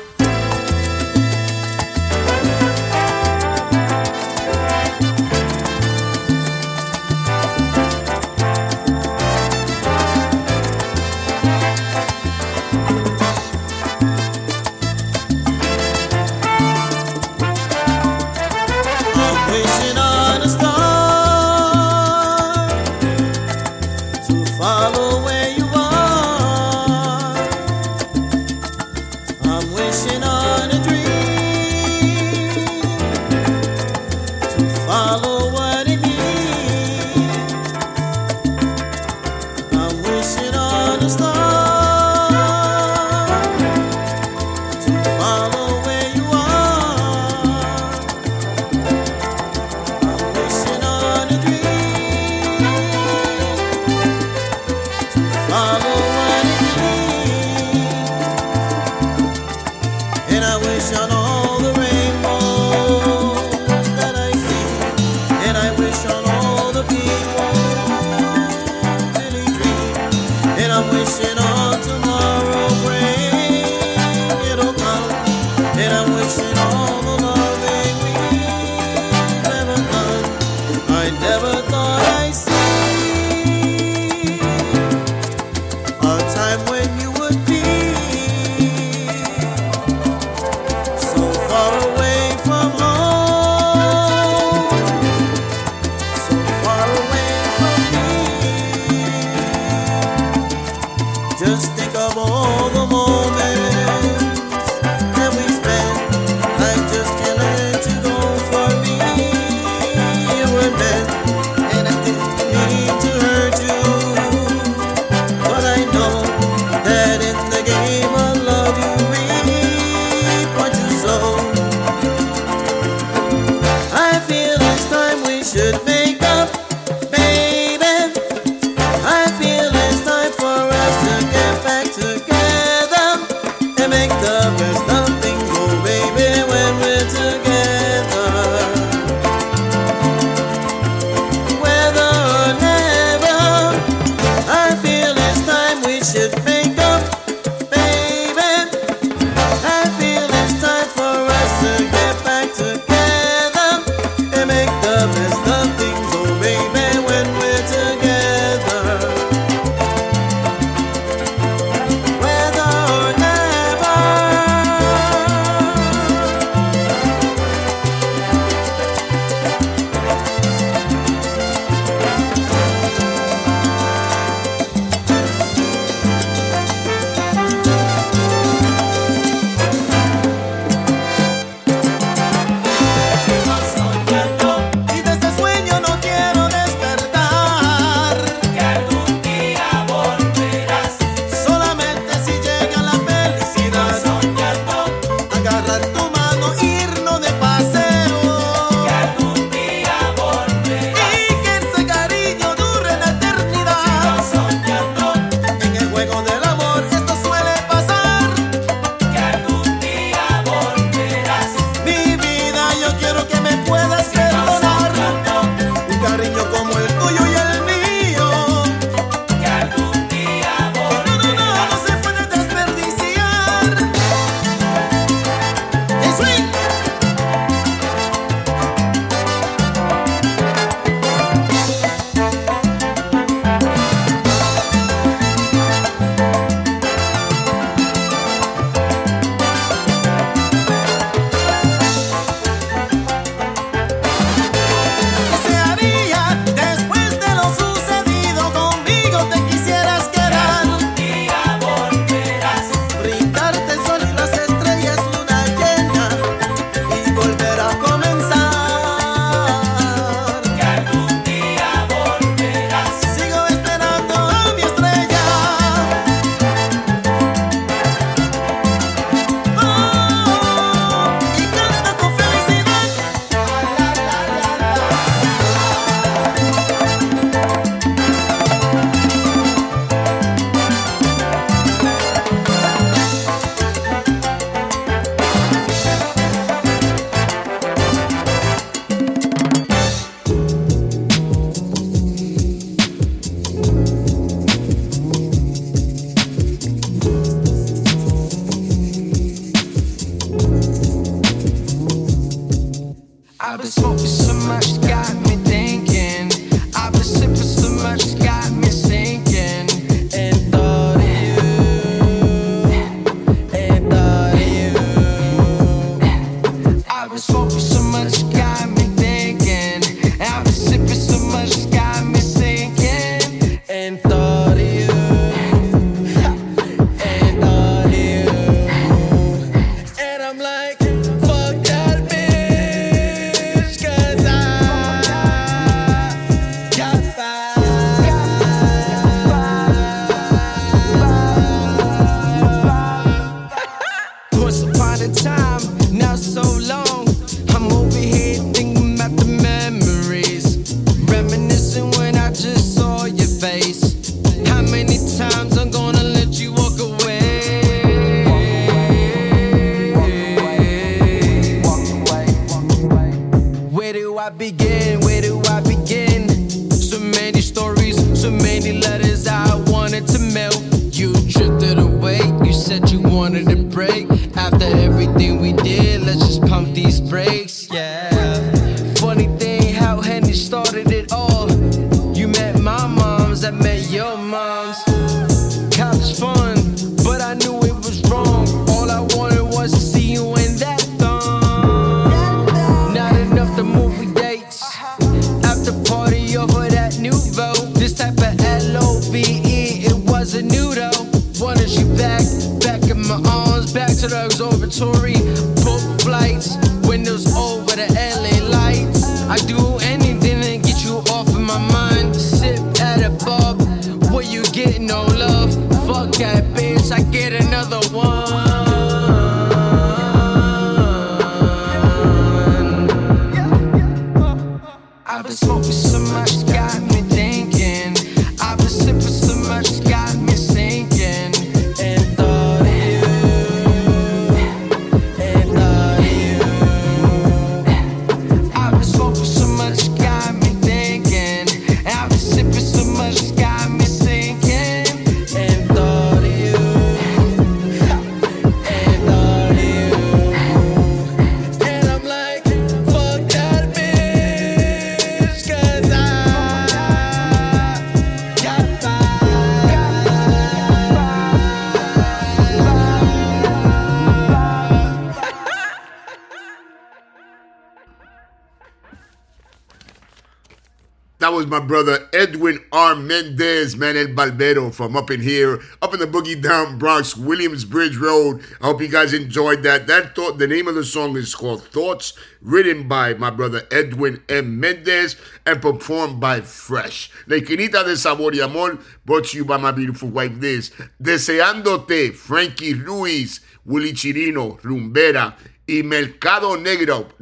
My brother Edwin R. Mendez, man, El Balbero from up in here, up in the Boogie Down Bronx, Williamsbridge Road. I hope you guys enjoyed that. That thought, the name of the song is called Thoughts, written by my brother Edwin M. Mendez and performed by Fresh. La Esquinita de Sabor y Amor, brought to you by my beautiful wife Liz. Deseándote, Frankie Ruiz, Willy Chirino, Rumbera y Mercado Negro,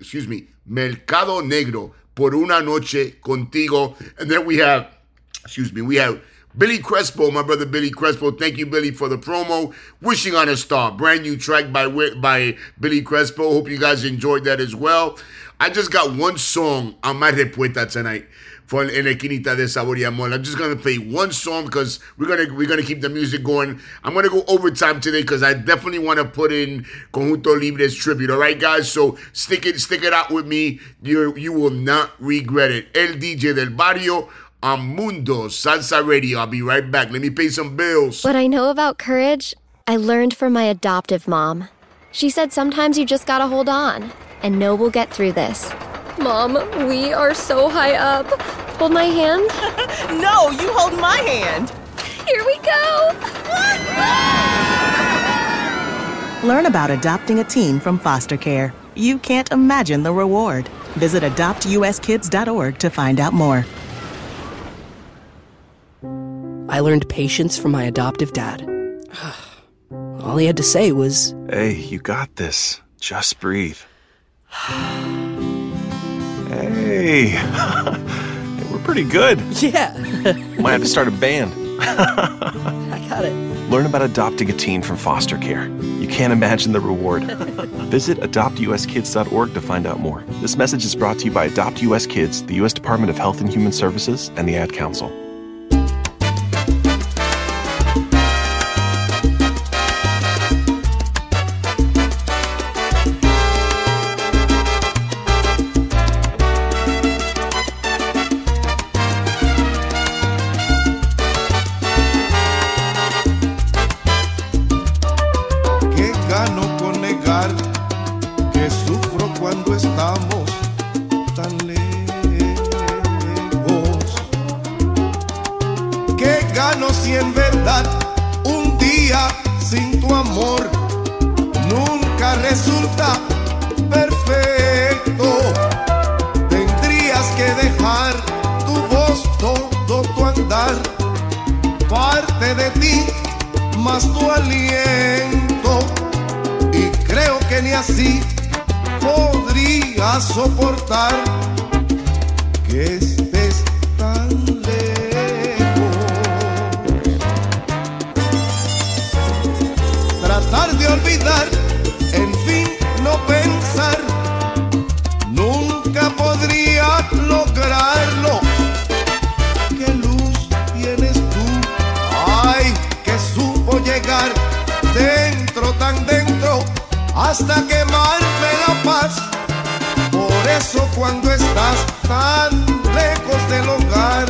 excuse me, Mercado Negro por una noche contigo. And then we have, excuse me, we have Billy Crespo, my brother Billy Crespo. Thank you, Billy, for the promo. Wishing on a Star, brand new track by by Billy Crespo. Hope you guys enjoyed that as well. I just got one song on my repuesta tonight for En la de Sabor y Amor. I'm just gonna play one song because we're gonna we're gonna keep the music going. I'm gonna go overtime today because I definitely want to put in Conjunto Libre's tribute. All right, guys. So stick it stick it out with me. You you will not regret it. El DJ del Barrio on Mundo Salsa Radio. I'll be right back. Let me pay some bills. What I know about courage, I learned from my adoptive mom. She said sometimes you just gotta hold on and know we'll get through this. Mom, we are so high up. Hold my hand. no, you hold my hand. Here we go. Learn about adopting a teen from foster care. You can't imagine the reward. Visit adoptuskids.org to find out more. I learned patience from my adoptive dad. All he had to say was, Hey, you got this. Just breathe. Hey, we're pretty good. Yeah. Might have to start a band. I got it. Learn about adopting a teen from foster care. You can't imagine the reward. Visit adoptuskids.org to find out more. This message is brought to you by Adopt US Kids, the U.S. Department of Health and Human Services, and the Ad Council. Que estés tan lejos. Tratar de olvidar, en fin, no pensar, nunca podría lograrlo. ¿Qué luz tienes tú? Ay, que supo llegar dentro, tan dentro, hasta quemarme la paz. Eso cuando estás tan lejos del hogar,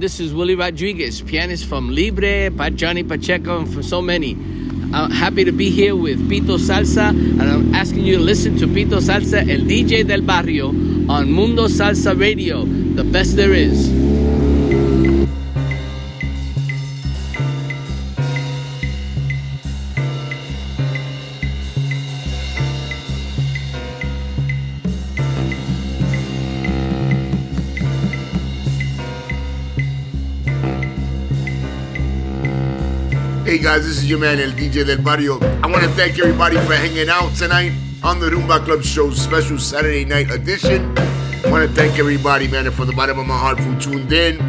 This is Willie Rodriguez, pianist from Libre, Johnny Pacheco, and from so many. I'm happy to be here with Pito Salsa, and I'm asking you to listen to Pito Salsa, el DJ del barrio, on Mundo Salsa Radio, the best there is. Guys, this is your man El DJ del Barrio. I want to thank everybody for hanging out tonight on the Rumba Club Show's special Saturday night edition. I want to thank everybody, man, from the bottom of my heart for tuned in.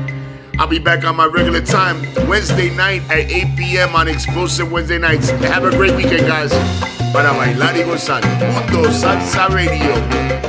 I'll be back on my regular time Wednesday night at 8 p.m. on Explosive Wednesday nights. Have a great weekend, guys. Para bailar y gozar. Mundo Salsa Radio.